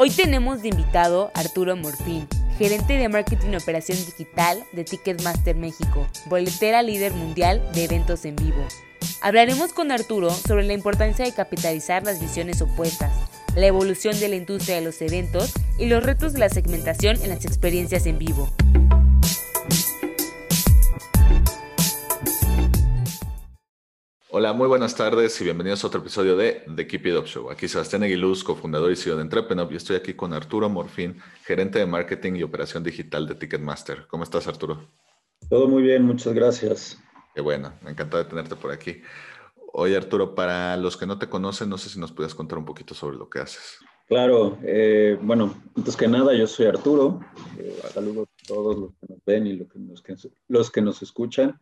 Hoy tenemos de invitado a Arturo Morfín, gerente de marketing y operación digital de Ticketmaster México, boletera líder mundial de eventos en vivo. Hablaremos con Arturo sobre la importancia de capitalizar las visiones opuestas la evolución de la industria de los eventos y los retos de la segmentación en las experiencias en vivo. Hola, muy buenas tardes y bienvenidos a otro episodio de The Keep It Up Show. Aquí Sebastián Aguiluz, cofundador y CEO de Entrepreneur, y estoy aquí con Arturo Morfín, gerente de marketing y operación digital de Ticketmaster. ¿Cómo estás, Arturo? Todo muy bien, muchas gracias. Qué bueno, encantado de tenerte por aquí. Oye, Arturo, para los que no te conocen, no sé si nos puedes contar un poquito sobre lo que haces. Claro, eh, bueno, antes que nada, yo soy Arturo. Eh, saludos a todos los que nos ven y los que nos, los que nos escuchan.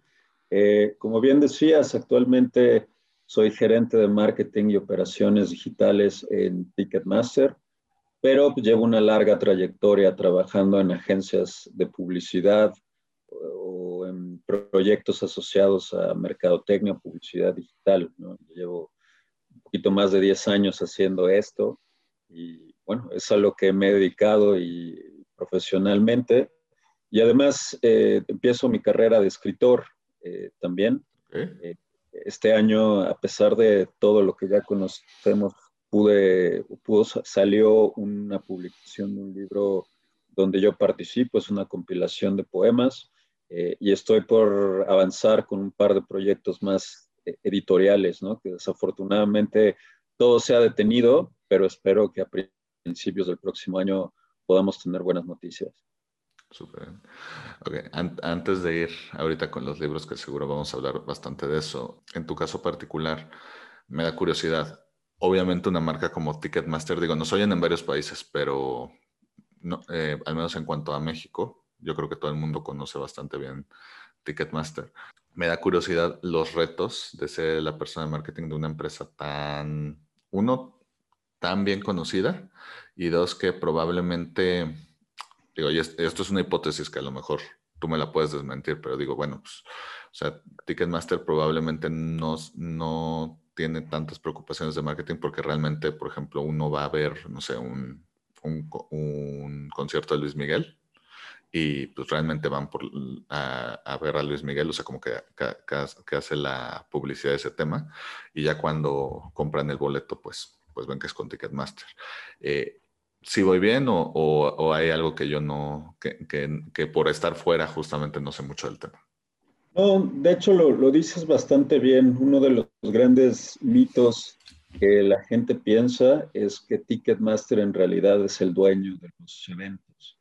Eh, como bien decías, actualmente soy gerente de marketing y operaciones digitales en Ticketmaster, pero llevo una larga trayectoria trabajando en agencias de publicidad, proyectos asociados a mercadotecnia, publicidad digital. Llevo un poquito más de 10 años haciendo esto y bueno, es a lo que me he dedicado y profesionalmente. Y además eh, empiezo mi carrera de escritor eh, también. Eh, este año, a pesar de todo lo que ya conocemos, pude, pudo, salió una publicación de un libro donde yo participo, es una compilación de poemas eh, y estoy por avanzar con un par de proyectos más eh, editoriales, ¿no? que desafortunadamente todo se ha detenido, pero espero que a principios del próximo año podamos tener buenas noticias. Súper. Okay. antes de ir ahorita con los libros, que seguro vamos a hablar bastante de eso, en tu caso particular, me da curiosidad. Obviamente una marca como Ticketmaster, digo, nos oyen en varios países, pero eh, al menos en cuanto a México, yo creo que todo el mundo conoce bastante bien Ticketmaster. Me da curiosidad los retos de ser la persona de marketing de una empresa tan, uno, tan bien conocida y dos, que probablemente, digo, y esto es una hipótesis que a lo mejor tú me la puedes desmentir, pero digo, bueno, pues, o sea, Ticketmaster probablemente no, no tiene tantas preocupaciones de marketing porque realmente, por ejemplo, uno va a ver, no sé, un, un, un concierto de Luis Miguel y pues realmente van por, a, ver a Luis Miguel, o sea, como que, que, hace la publicidad de ese tema, y ya cuando compran el boleto, pues, pues ven que es con Ticketmaster. Eh, si voy bien o, o, hay algo que yo no, que, que, por estar fuera justamente no sé mucho del tema? No, de hecho lo, lo dices bastante bien. Uno de los grandes mitos que la gente piensa es que Ticketmaster en realidad es el dueño de los eventos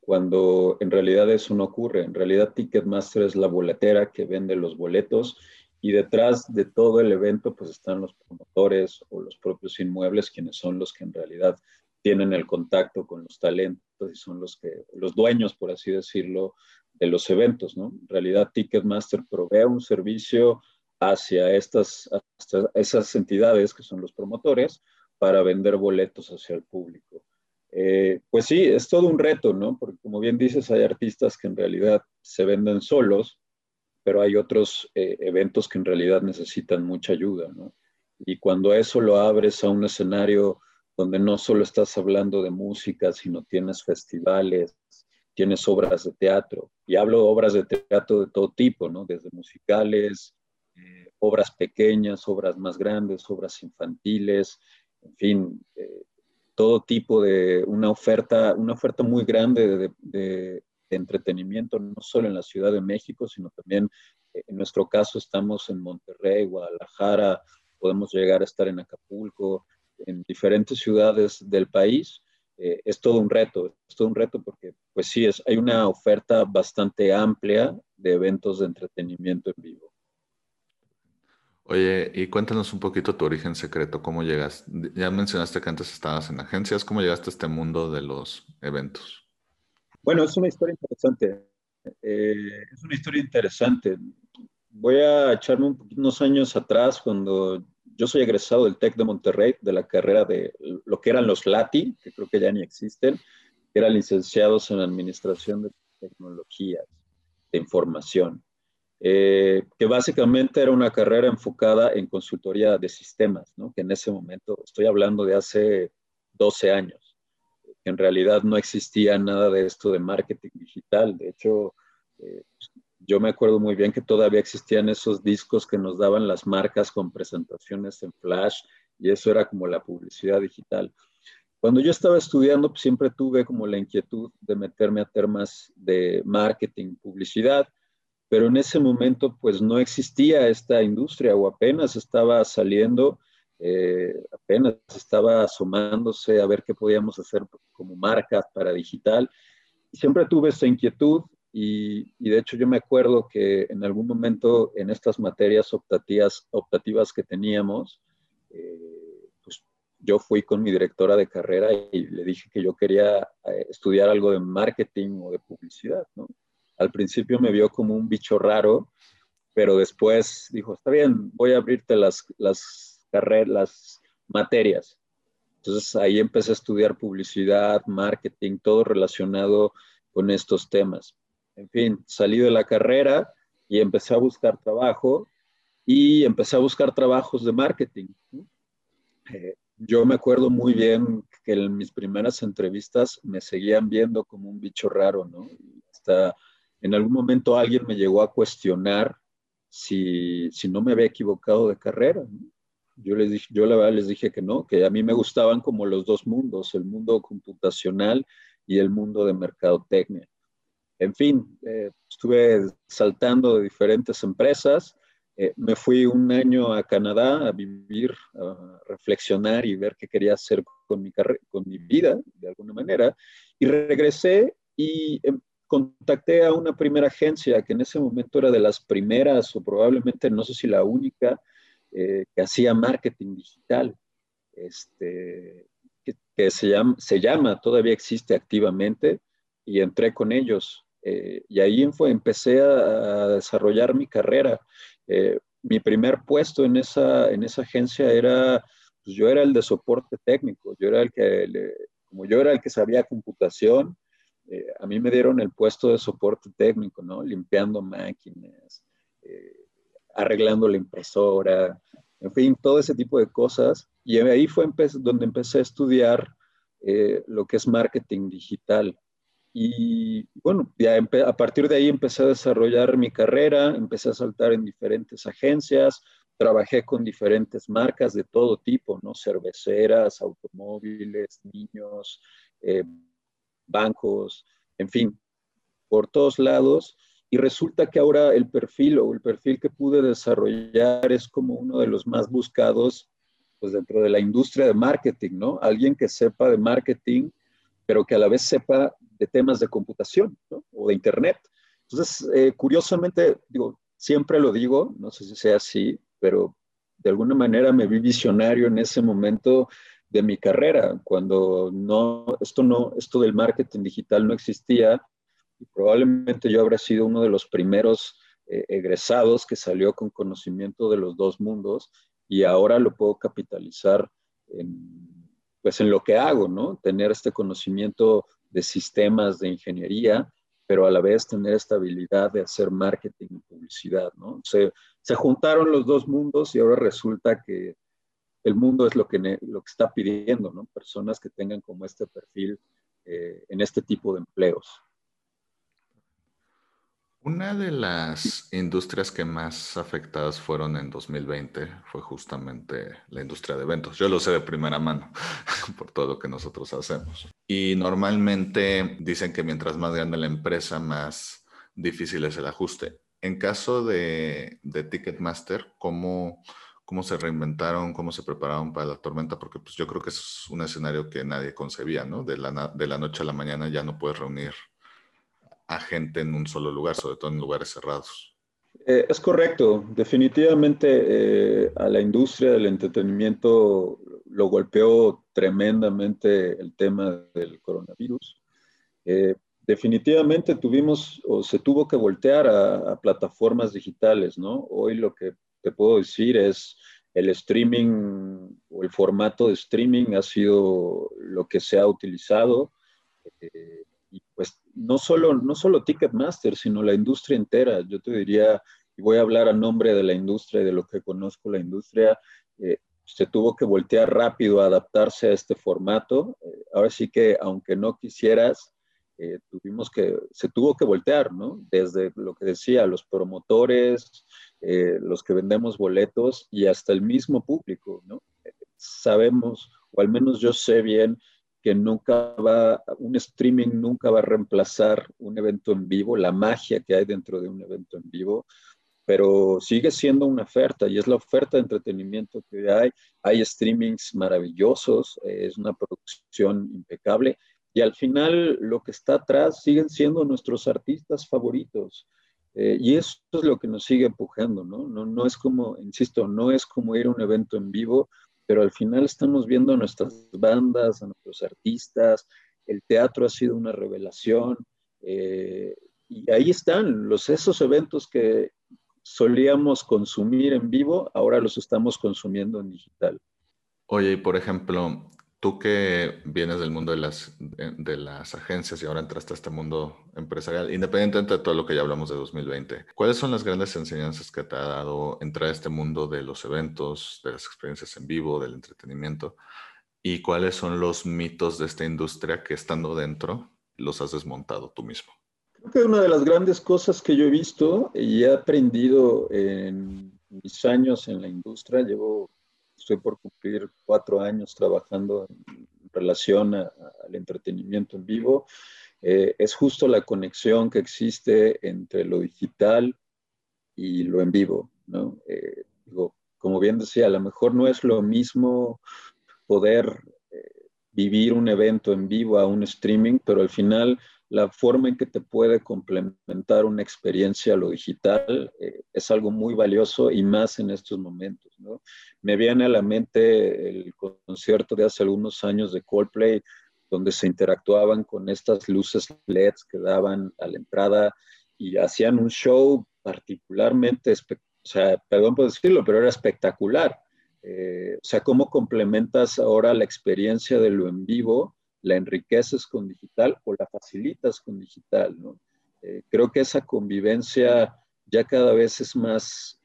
cuando en realidad eso no ocurre. En realidad Ticketmaster es la boletera que vende los boletos y detrás de todo el evento pues están los promotores o los propios inmuebles quienes son los que en realidad tienen el contacto con los talentos y son los que los dueños por así decirlo de los eventos, ¿no? En realidad Ticketmaster provee un servicio hacia estas esas entidades que son los promotores para vender boletos hacia el público. Eh, pues sí, es todo un reto, ¿no? Porque como bien dices, hay artistas que en realidad se venden solos, pero hay otros eh, eventos que en realidad necesitan mucha ayuda, ¿no? Y cuando eso lo abres a un escenario donde no solo estás hablando de música, sino tienes festivales, tienes obras de teatro, y hablo de obras de teatro de todo tipo, ¿no? Desde musicales, eh, obras pequeñas, obras más grandes, obras infantiles, en fin, todo tipo de una oferta, una oferta muy grande de, entretenimiento, no solo en la Ciudad de México, sino también en nuestro caso estamos en Monterrey, Guadalajara, podemos llegar a estar en Acapulco, en diferentes ciudades del país. Eh, es todo un reto, es todo un reto porque pues sí, es, hay una oferta bastante amplia de eventos de entretenimiento en vivo. Oye, y cuéntanos un poquito tu origen secreto, cómo llegas. Ya mencionaste que antes estabas en agencias, ¿cómo llegaste a este mundo de los eventos? Bueno, es una historia interesante. Eh, es una historia interesante. Voy a echarme unos años atrás cuando yo soy egresado del TEC de Monterrey, de la carrera de lo que eran los LATI, que creo que ya ni existen, que eran licenciados en Administración de Tecnologías de Información, eh, que básicamente era una carrera enfocada en consultoría de sistemas, ¿no? que en ese momento, estoy hablando de hace 12 años, que en realidad no existía nada de esto de marketing digital. De hecho, eh, yo me acuerdo muy bien que todavía existían esos discos que nos daban las marcas con presentaciones en flash y eso era como la publicidad digital. Cuando yo estaba estudiando, pues, siempre tuve como la inquietud de meterme a temas de marketing, publicidad, pero en ese momento pues no existía esta industria o apenas estaba saliendo, eh, apenas estaba asomándose a ver qué podíamos hacer como marcas para digital. Siempre tuve esa inquietud y, de hecho yo me acuerdo que en algún momento en estas materias optativas, optativas que teníamos, eh, pues yo fui con mi directora de carrera y le dije que yo quería eh, estudiar algo de marketing o de publicidad, ¿no? Al principio me vio como un bicho raro, pero después dijo, está bien, voy a abrirte las, las carreras, las materias. Entonces ahí empecé a estudiar publicidad, marketing, todo relacionado con estos temas en fin, salí de la carrera y empecé a buscar trabajo y empecé a buscar trabajos de marketing. Eh, yo me acuerdo muy bien que en mis primeras entrevistas me seguían viendo como un bicho raro, ¿no? Hasta en algún momento alguien me llegó a cuestionar si, si no me había equivocado de carrera. Yo, les dije, yo la verdad les dije que no, que a mí me gustaban como los dos mundos, el mundo computacional y el mundo de mercadotecnia en fin, eh, estuve saltando de diferentes empresas. Eh, me fui un año a Canadá a vivir, a reflexionar y ver qué quería hacer con mi, con mi vida, de alguna manera. Y regresé y em, contacté a una primera agencia que en ese momento era de las primeras o probablemente no sé si la única eh, que hacía marketing digital. Este, que, se, llama, se llama, todavía existe activamente, y entré con ellos. Eh, y ahí fue, empecé a, desarrollar mi carrera. Eh, mi primer puesto en esa, en esa agencia era, pues yo era el de soporte técnico, yo era el que, como yo era el que sabía computación, eh, a mí me dieron el puesto de soporte técnico, ¿no? Limpiando máquinas, arreglando la impresora, en fin, todo ese tipo de cosas. Y ahí fue donde empecé a estudiar lo que es marketing digital. Y bueno, ya a partir de ahí empecé a desarrollar mi carrera, empecé a saltar en diferentes agencias, trabajé con diferentes marcas de todo tipo, ¿no? Cerveceras, automóviles, niños, eh, bancos, en fin, por todos lados. Y resulta que ahora el perfil o el perfil que pude desarrollar es como uno de los más buscados pues dentro de la industria de marketing, ¿no? Alguien que sepa de marketing, pero que a la vez sepa de temas de computación o de Internet. Entonces, eh, curiosamente, digo, siempre lo digo, no sé si sea así, pero de alguna manera me vi visionario en ese momento de mi carrera, cuando no, esto, no, esto del marketing digital no existía y probablemente yo habría sido uno de los primeros eh, egresados que salió con conocimiento de los dos mundos y ahora lo puedo capitalizar en, pues en lo que hago, ¿no? Tener este conocimiento de sistemas de ingeniería, pero a la vez tener esta habilidad de hacer marketing y publicidad, ¿no? Se, se juntaron los dos mundos y ahora resulta que el mundo es lo que, lo que está pidiendo, ¿no? Personas que tengan como este perfil eh, en este tipo de empleos. Una de las industrias que más afectadas fueron en 2020 fue justamente la industria de eventos. Yo lo sé de primera mano por todo lo que nosotros hacemos. Y normalmente dicen que mientras más grande la empresa, más difícil es el ajuste. En caso de, Ticketmaster, ¿cómo, ¿cómo se reinventaron, cómo se prepararon para la tormenta? Porque pues, yo creo que es un escenario que nadie concebía, ¿no? De la, de la noche a la mañana ya no puedes reunir a gente en un solo lugar, sobre todo en lugares cerrados. Eh, es correcto, definitivamente eh, a la industria del entretenimiento lo golpeó tremendamente el tema del coronavirus. Eh, definitivamente tuvimos o se tuvo que voltear a, a, plataformas digitales, ¿no? Hoy lo que te puedo decir es el streaming o el formato de streaming ha sido lo que se ha utilizado. pues no solo, no solo Ticketmaster, sino la industria entera. Yo te diría, y voy a hablar a nombre de la industria y de lo que conozco la industria, eh, se tuvo que voltear rápido a adaptarse a este formato. Eh, ahora sí que, aunque no quisieras, eh, tuvimos que, se tuvo que voltear, ¿no? Desde lo que decía, los promotores, los que vendemos boletos y hasta el mismo público, ¿no? sabemos, o al menos yo sé bien, que nunca va, un streaming nunca va a reemplazar un evento en vivo, la magia que hay dentro de un evento en vivo pero sigue siendo una oferta y es la oferta de entretenimiento que hay. Hay streamings maravillosos, eh, es una producción impecable y al final lo que está atrás siguen siendo nuestros artistas favoritos. Eh, y eso es lo que nos sigue empujando, ¿no? ¿no? No es como, insisto, no es como ir a un evento en vivo, pero al final estamos viendo a nuestras bandas, a nuestros artistas, el teatro ha sido una revelación, eh, y ahí están los, esos eventos que solíamos consumir en vivo, ahora los estamos consumiendo en digital. Oye, y por ejemplo, tú que vienes del mundo de las, de las agencias y ahora entraste a este mundo empresarial, independientemente de todo lo que ya hablamos de 2020, ¿cuáles son las grandes enseñanzas que te ha dado entrar a este mundo de los eventos, de las experiencias en vivo, del entretenimiento? ¿Y cuáles son los mitos de esta industria que estando dentro los has desmontado tú mismo? Creo que una de las grandes cosas que yo he visto y he aprendido en mis años en la industria, llevo, estoy por cumplir cuatro años trabajando en relación al entretenimiento en vivo, eh, es justo la conexión que existe entre lo digital y lo en vivo, ¿no? Eh, digo, como bien decía, a lo mejor no es lo mismo poder eh, vivir un evento en vivo a un streaming, pero al final la forma en que te puede complementar una experiencia a lo digital eh, es algo muy valioso y más en estos momentos. ¿no? Me viene a la mente el concierto de hace algunos años de Coldplay, donde se interactuaban con estas luces LEDs que daban a la entrada y hacían un show particularmente, o sea, perdón por decirlo, pero era espectacular. Eh, o sea, cómo complementas ahora la experiencia de lo en vivo la enriqueces con digital o la facilitas con digital, ¿no? Eh, creo que esa convivencia ya cada vez es más,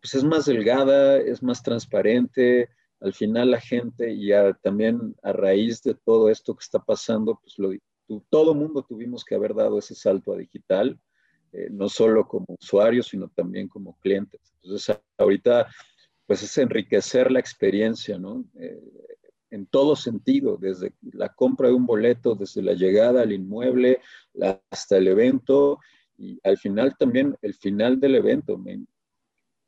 pues es más delgada, es más transparente. Al final la gente, y también a raíz de todo esto que está pasando, pues lo, todo mundo tuvimos que haber dado ese salto a digital, eh, no solo como usuarios, sino también como clientes. Entonces, ahorita, pues es enriquecer la experiencia, ¿no? Eh, en todo sentido, desde la compra de un boleto, desde la llegada al inmueble hasta el evento y al final también el final del evento.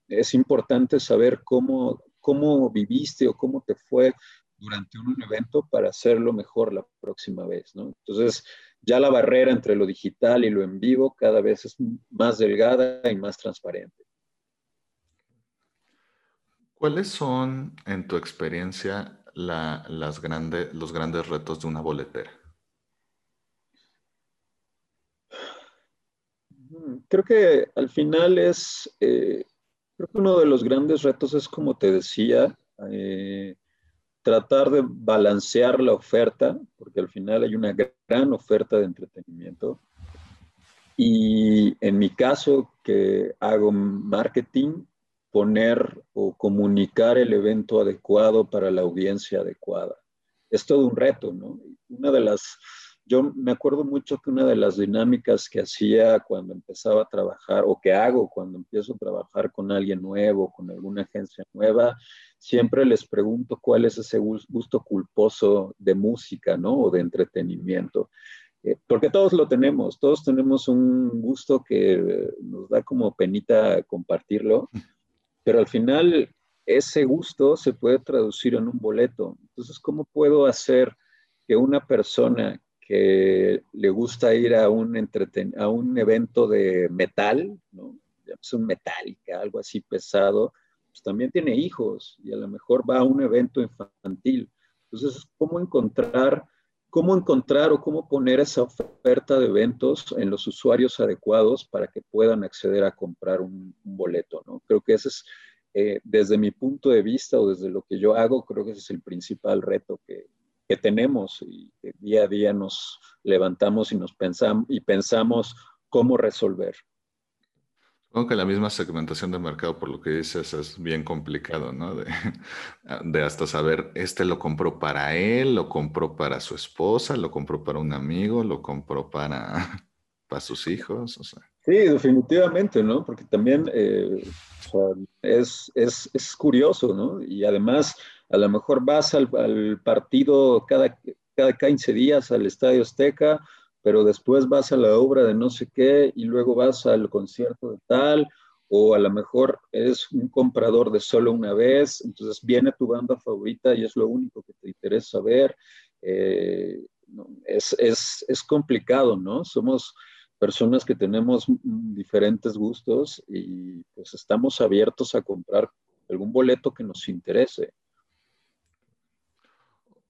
es importante saber cómo, cómo viviste o cómo te fue durante un evento para hacerlo mejor la próxima vez. ¿no? Entonces, ya la barrera entre lo digital y lo en vivo cada vez es más delgada y más transparente. ¿Cuáles son, en tu experiencia, la, las grandes los grandes retos de una boletera? Creo que al final es, eh, creo que uno de los grandes retos es, como te decía, eh, tratar de balancear la oferta, porque al final hay una gran oferta de entretenimiento. Y en mi caso, que hago marketing, poner o comunicar el evento adecuado para la audiencia adecuada. Es todo un reto, ¿no? Una de las, yo me acuerdo mucho que una de las dinámicas que hacía cuando empezaba a trabajar o que hago cuando empiezo a trabajar con alguien nuevo, con alguna agencia nueva, siempre les pregunto cuál es ese gusto culposo de música, ¿no? O de entretenimiento. eh, porque todos lo tenemos, todos tenemos un gusto que nos da como penita compartirlo, pero al final ese gusto se puede traducir en un boleto. Entonces, ¿cómo puedo hacer que una persona que le gusta ir a un, a un evento de metal, ¿no? Es un metálica, algo así pesado, pues también tiene hijos y a lo mejor va a un evento infantil. Entonces, ¿cómo encontrar, cómo encontrar o cómo poner esa oferta de eventos en los usuarios adecuados para que puedan acceder a comprar un, boleto? ¿no? Creo que ese es, eh, desde mi punto de vista o desde lo que yo hago, creo que ese es el principal reto que, que tenemos y que día a día nos levantamos y nos pensamos y pensamos cómo resolver. Supongo que la misma segmentación de mercado, por lo que dices, es bien complicado, ¿no? De, hasta saber, este lo compró para él, lo compró para su esposa, lo compró para un amigo, lo compró para, para sus hijos, o sea. Sí, definitivamente, ¿no? Porque también eh, es, es, es, curioso, ¿no? Y además, a lo mejor vas al, al partido cada, cada 15 días al Estadio Azteca, pero después vas a la obra de no sé qué y luego vas al concierto de tal, o a lo mejor eres un comprador de solo una vez, entonces viene tu banda favorita y es lo único que te interesa ver. Eh, es, es, es complicado, ¿no? Somos personas que tenemos diferentes gustos y pues estamos abiertos a comprar algún boleto que nos interese.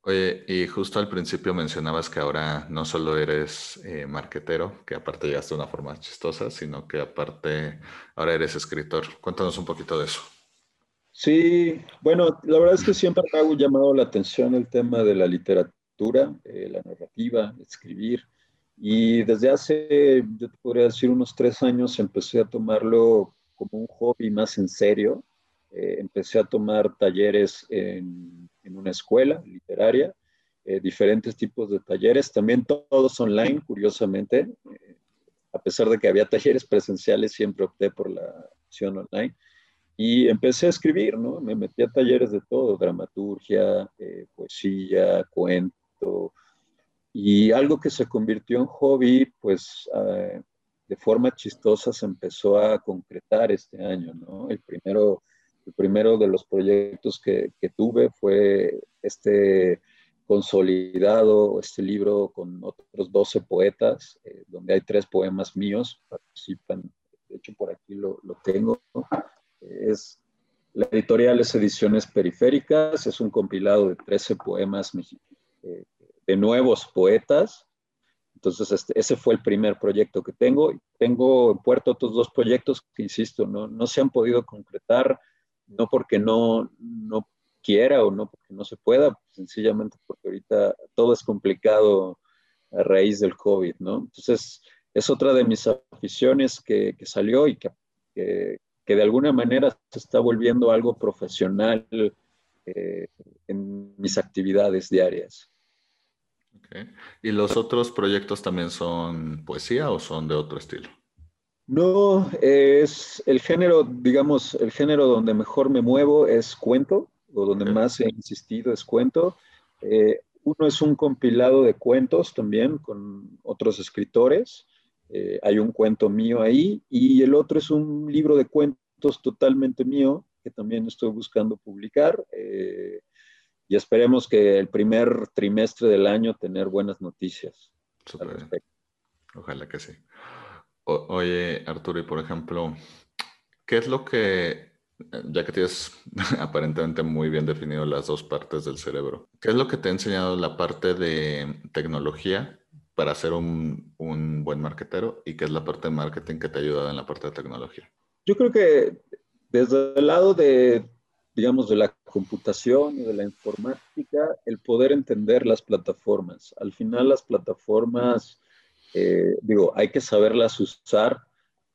Oye, y justo al principio mencionabas que ahora no solo eres eh, marquetero, que aparte llegaste de una forma chistosa, sino que aparte ahora eres escritor. Cuéntanos un poquito de eso. Sí, bueno, la verdad es que siempre me ha llamado la atención el tema de la literatura, eh, la narrativa, escribir. Y desde hace, yo te podría decir, unos tres años empecé a tomarlo como un hobby más en serio. Eh, empecé a tomar talleres en en una escuela literaria, eh, diferentes tipos de talleres, también todos online, curiosamente. Eh, a pesar de que había talleres presenciales, siempre opté por la opción online. Y empecé a escribir, ¿no? Me metí a talleres de todo, dramaturgia, eh, poesía, cuento. Y algo que se convirtió en hobby, pues de forma chistosa se empezó a concretar este año, ¿no? El primero el primero de los proyectos que, tuve fue este consolidado, este libro con otros 12 poetas, eh, donde hay tres poemas míos, participan, de hecho por aquí lo, tengo, es la editorial es Ediciones Periféricas, es un compilado de 13 poemas eh, de nuevos poetas. Entonces, este, ese fue el primer proyecto que tengo. Tengo en puerto otros dos proyectos que, insisto, no, no se han podido concretar no porque no, no quiera o no porque no se pueda, sencillamente porque ahorita todo es complicado a raíz del COVID, ¿no? Entonces, es otra de mis aficiones que, salió y que, que, de alguna manera se está volviendo algo profesional eh, en mis actividades diarias. ¿Y los otros proyectos también son poesía o son de otro estilo? No, es el género, digamos, el género donde mejor me muevo es cuento, o donde más he insistido es cuento. Eh, uno es un compilado de cuentos también con otros escritores. Eh, hay un cuento mío ahí y el otro es un libro de cuentos totalmente mío que también estoy buscando publicar. Eh, y esperemos que el primer trimestre del año tener buenas noticias. Ojalá que sí oye, Arturo, y por ejemplo, ¿qué es lo que, ya que tienes aparentemente muy bien definido las dos partes del cerebro, ¿qué es lo que te ha enseñado la parte de tecnología para ser un, un buen marketero y qué es la parte de marketing que te ha ayudado en la parte de tecnología? Yo creo que desde el lado de, digamos, de la computación y de la informática, el poder entender las plataformas. Al final las plataformas eh, digo, hay que saberlas usar,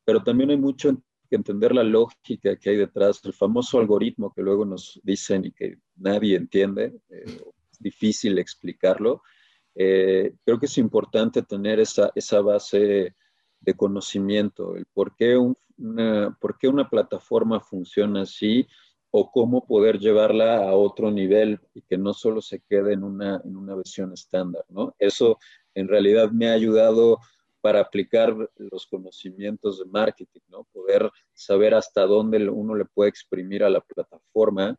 pero también hay mucho que entender la lógica que hay detrás, el famoso algoritmo que luego nos dicen y que nadie entiende, eh, es difícil explicarlo. Eh, creo que es importante tener esa, esa base de conocimiento, el por qué, una, por qué una plataforma funciona así o cómo poder llevarla a otro nivel y que no solo se quede en una, en una versión estándar, ¿no? Eso en realidad me ha ayudado para aplicar los conocimientos de marketing, ¿no? Poder saber hasta dónde uno le puede exprimir a la plataforma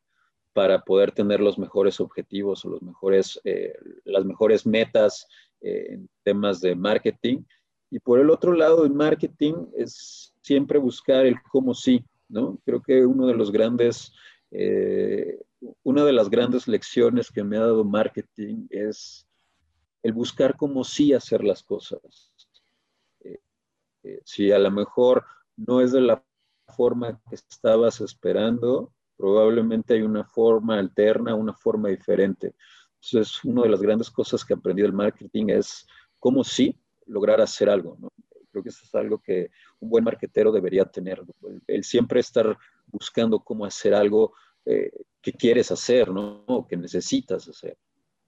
para poder tener los mejores objetivos o los mejores, eh, las mejores metas eh, en temas de marketing. Y por el otro lado, el marketing es siempre buscar el cómo sí, ¿no? Creo que uno de los grandes, eh, una de las grandes lecciones que me ha dado marketing es el buscar cómo sí hacer las cosas. si a lo mejor no es de la forma que estabas esperando, probablemente hay una forma alterna, una forma diferente. Entonces, una de las grandes cosas que aprendí del marketing es cómo sí lograr hacer algo. ¿no? Creo que eso es algo que un buen marketero debería tener. El, siempre estar buscando cómo hacer algo eh, que quieres hacer, ¿no? O que necesitas hacer.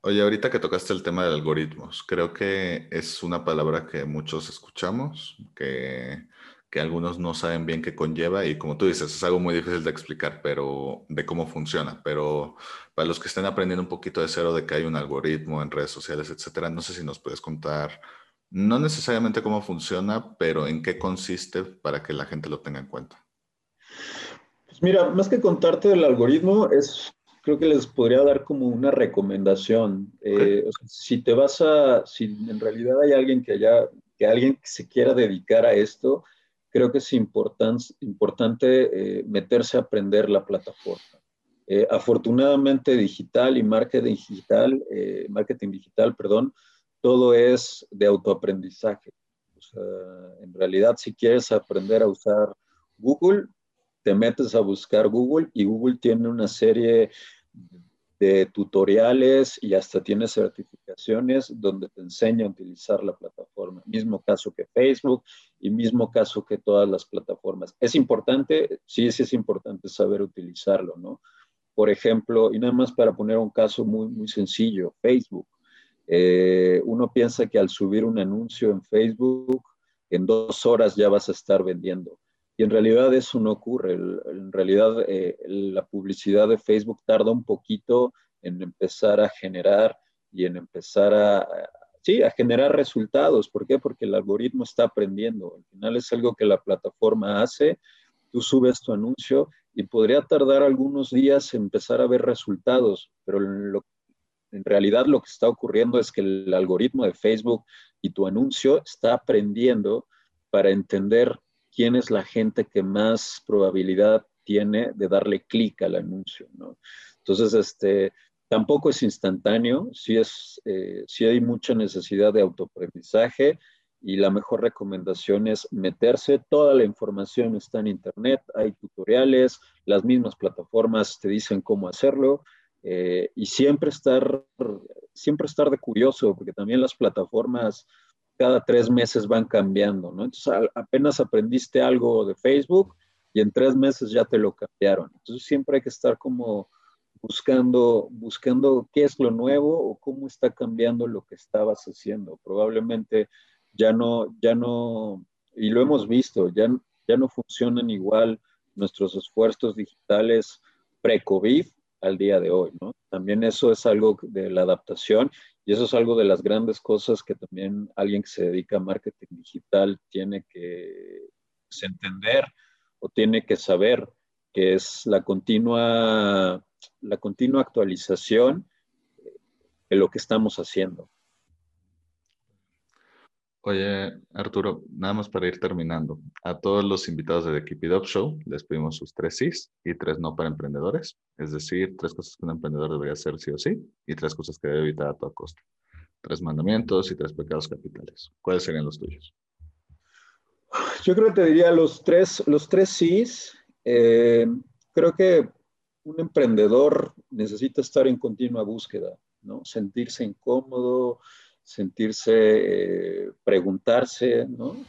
Oye, ahorita que tocaste el tema de algoritmos, creo que es una palabra que muchos escuchamos, que que algunos no saben bien qué conlleva y como tú dices, es algo muy difícil de explicar, pero de cómo funciona. Pero para los que estén aprendiendo un poquito de cero de que hay un algoritmo en redes sociales, etcétera, no sé si nos puedes contar, no necesariamente cómo funciona, pero en qué consiste para que la gente lo tenga en cuenta. Pues mira, más que contarte del algoritmo, es creo que les podría dar como una recomendación. Eh, si te vas a, si en realidad hay alguien que haya, que alguien que se quiera dedicar a esto, creo que es importante eh, meterse a aprender la plataforma. Eh, afortunadamente digital y marketing digital, eh, marketing digital, perdón, todo es de autoaprendizaje. en realidad, si quieres aprender a usar Google, te metes a buscar Google y Google tiene una serie de tutoriales y hasta tiene certificaciones donde te enseña a utilizar la plataforma. Mismo caso que Facebook y mismo caso que todas las plataformas. Es importante, sí, sí es importante saber utilizarlo, ¿no? Por ejemplo, y nada más para poner un caso muy, muy sencillo, Facebook. Eh, uno piensa que al subir un anuncio en Facebook, en dos horas ya vas a estar vendiendo. Y en realidad eso no ocurre. En realidad eh, la publicidad de Facebook tarda un poquito en empezar a generar y en empezar a, sí, a generar resultados. ¿Por qué? Porque el algoritmo está aprendiendo. Al final es algo que la plataforma hace. Tú subes tu anuncio y podría tardar algunos días en empezar a ver resultados, pero en realidad lo que está ocurriendo es que el algoritmo de Facebook y tu anuncio está aprendiendo para entender quién es la gente que más probabilidad tiene de darle clic al anuncio, ¿no? Entonces, este, tampoco es instantáneo, sí, es, eh, hay mucha necesidad de autoaprendizaje y la mejor recomendación es meterse, toda la información está en internet, hay tutoriales, las mismas plataformas te dicen cómo hacerlo eh, y siempre estar, siempre estar de curioso, porque también las plataformas cada tres meses van cambiando, ¿no? Entonces apenas aprendiste algo de Facebook y en tres meses ya te lo cambiaron. Entonces siempre hay que estar como buscando, buscando qué es lo nuevo o cómo está cambiando lo que estabas haciendo. Probablemente ya no, ya no, y lo hemos visto, ya, ya no funcionan igual nuestros esfuerzos digitales pre-COVID al día de hoy, ¿no? También eso es algo de la adaptación y eso es algo de las grandes cosas que también alguien que se dedica a marketing digital tiene que pues, entender o tiene que saber, que es la continua, la continua actualización de lo que estamos haciendo. Oye, Arturo, nada más para ir terminando. A todos los invitados de The Keep It Up Show les pedimos sus tres sís y tres no para emprendedores. Es decir, tres cosas que un emprendedor debería hacer sí o sí y tres cosas que debe evitar a toda costa. Tres mandamientos y tres pecados capitales. ¿Cuáles serían los tuyos? Yo creo que te diría los tres, los tres sís. Eh, creo que un emprendedor necesita estar en continua búsqueda, ¿no? Sentirse incómodo, sentirse, eh, preguntarse, ¿no?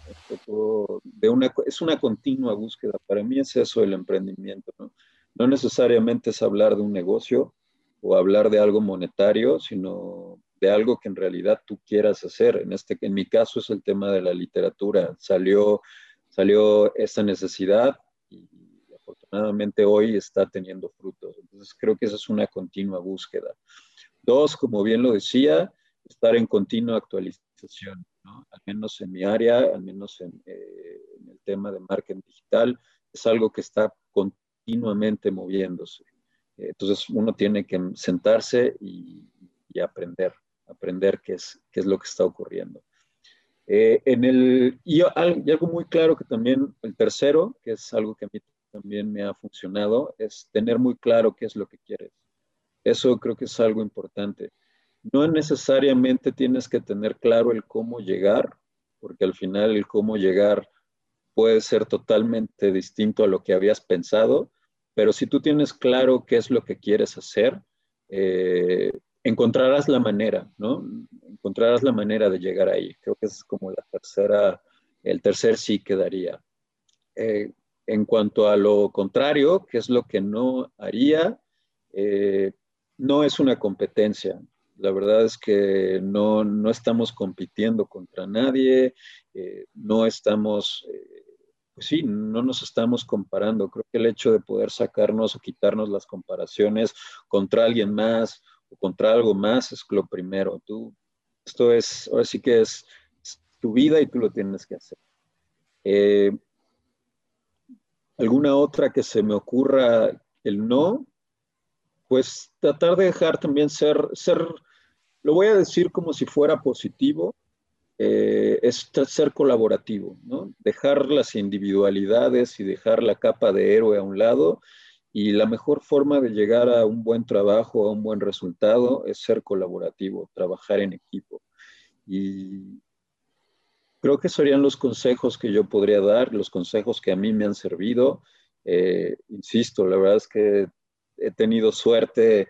De una, es una continua búsqueda. Para mí es eso el emprendimiento, ¿no? No necesariamente es hablar de un negocio o hablar de algo monetario, sino de algo que en realidad tú quieras hacer. En, este, en mi caso es el tema de la literatura. Salió, salió esa necesidad y afortunadamente hoy está teniendo frutos. Entonces creo que esa es una continua búsqueda. Dos, como bien lo decía, estar en continua actualización, ¿no? al menos en mi área, al menos en, eh, en, el tema de marketing digital, es algo que está continuamente moviéndose. Entonces uno tiene que sentarse y, y aprender, aprender qué es, qué es lo que está ocurriendo. Eh, en el, y, algo muy claro que también el tercero, que es algo que a mí también me ha funcionado, es tener muy claro qué es lo que quieres. Eso creo que es algo importante. No necesariamente tienes que tener claro el cómo llegar, porque al final el cómo llegar puede ser totalmente distinto a lo que habías pensado, pero si tú tienes claro qué es lo que quieres hacer, eh, encontrarás la manera, ¿no? Encontrarás la manera de llegar ahí. Creo que es como la tercera, el tercer sí quedaría. Eh, en cuanto a lo contrario, que es lo que no haría, eh, no es una competencia. La verdad es que no, no estamos compitiendo contra nadie, eh, no estamos, pues sí, no nos estamos comparando. Creo que el hecho de poder sacarnos o quitarnos las comparaciones contra alguien más contra algo más es lo primero. Tú, esto es, ahora sí que es, tu vida y tú lo tienes que hacer. Eh, ¿Alguna otra que se me ocurra el no? Pues tratar de dejar también ser, ser lo voy a decir como si fuera positivo, eh, es ser colaborativo, ¿no? Dejar las individualidades y dejar la capa de héroe a un lado y la mejor forma de llegar a un buen trabajo, a un buen resultado, es ser colaborativo, trabajar en equipo. Y creo que serían los consejos que yo podría dar, los consejos que a mí me han servido. Eh, insisto, la verdad es que he tenido suerte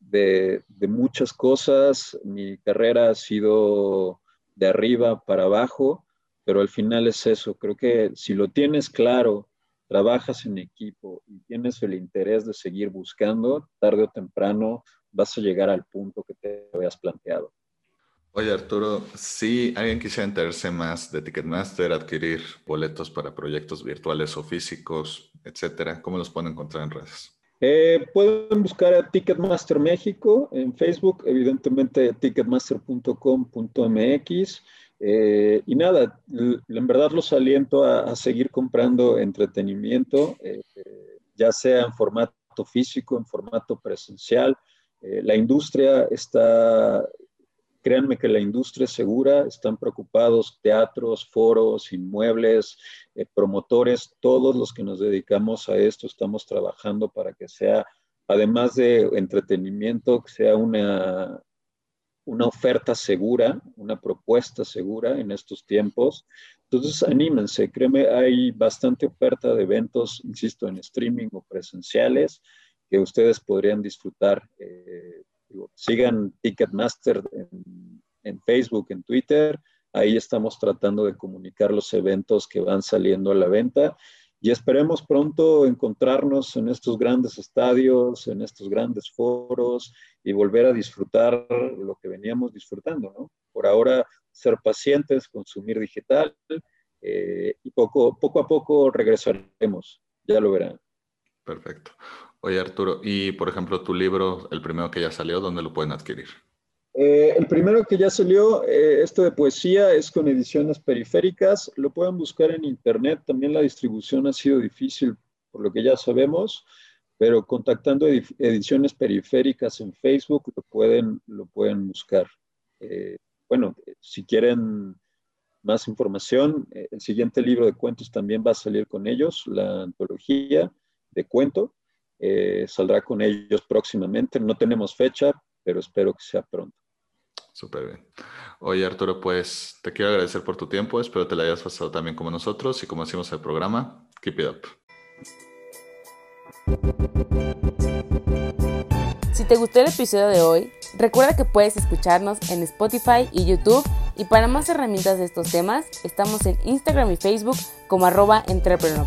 de, de, muchas cosas. Mi carrera ha sido de arriba para abajo, pero al final es eso. Creo que si lo tienes claro trabajas en equipo y tienes el interés de seguir buscando, tarde o temprano vas a llegar al punto que te habías planteado. Oye Arturo, si alguien quisiera enterarse más de Ticketmaster, adquirir boletos para proyectos virtuales o físicos, etcétera, ¿cómo los pueden encontrar en redes? Eh, pueden buscar a Ticketmaster México en Facebook, evidentemente ticketmaster.com.mx. Eh, y nada, en verdad los aliento a, seguir comprando entretenimiento, eh, ya sea en formato físico, en formato presencial. Eh, la industria está, créanme que la industria es segura, están preocupados teatros, foros, inmuebles, promotores, todos los que nos dedicamos a esto estamos trabajando para que sea, además de entretenimiento, sea una, una oferta segura, una propuesta segura en estos tiempos. Entonces, anímense, créeme, hay bastante oferta de eventos, insisto, en streaming o presenciales que ustedes podrían disfrutar. Eh, sigan Ticketmaster en, en Facebook, en Twitter. Ahí estamos tratando de comunicar los eventos que van saliendo a la venta y esperemos pronto encontrarnos en estos grandes estadios, en estos grandes foros y volver a disfrutar lo que veníamos disfrutando, ¿no? Por ahora, ser pacientes, consumir digital eh, y poco, poco a poco regresaremos, ya lo verán. Perfecto. Oye, Arturo, y por ejemplo, tu libro, el primero que ya salió, ¿dónde lo pueden adquirir? Eh, el primero que ya salió, eh, esto de poesía, es con ediciones periféricas. Lo pueden buscar en internet. También la distribución ha sido difícil, por lo que ya sabemos, pero contactando ediciones periféricas en Facebook lo pueden, lo pueden buscar. Eh, bueno, si quieren más información, el siguiente libro de cuentos también va a salir con ellos, la antología de cuento. Saldrá con ellos próximamente. No tenemos fecha, pero espero que sea pronto. Súper bien. Oye, Arturo, pues te quiero agradecer por tu tiempo. Espero te la hayas pasado también como nosotros y como hacemos el programa. Keep it up. Si te gustó el episodio de hoy, recuerda que puedes escucharnos en Spotify y YouTube. Y para más herramientas de estos temas, estamos en Instagram y Facebook como arroba entrepreneur.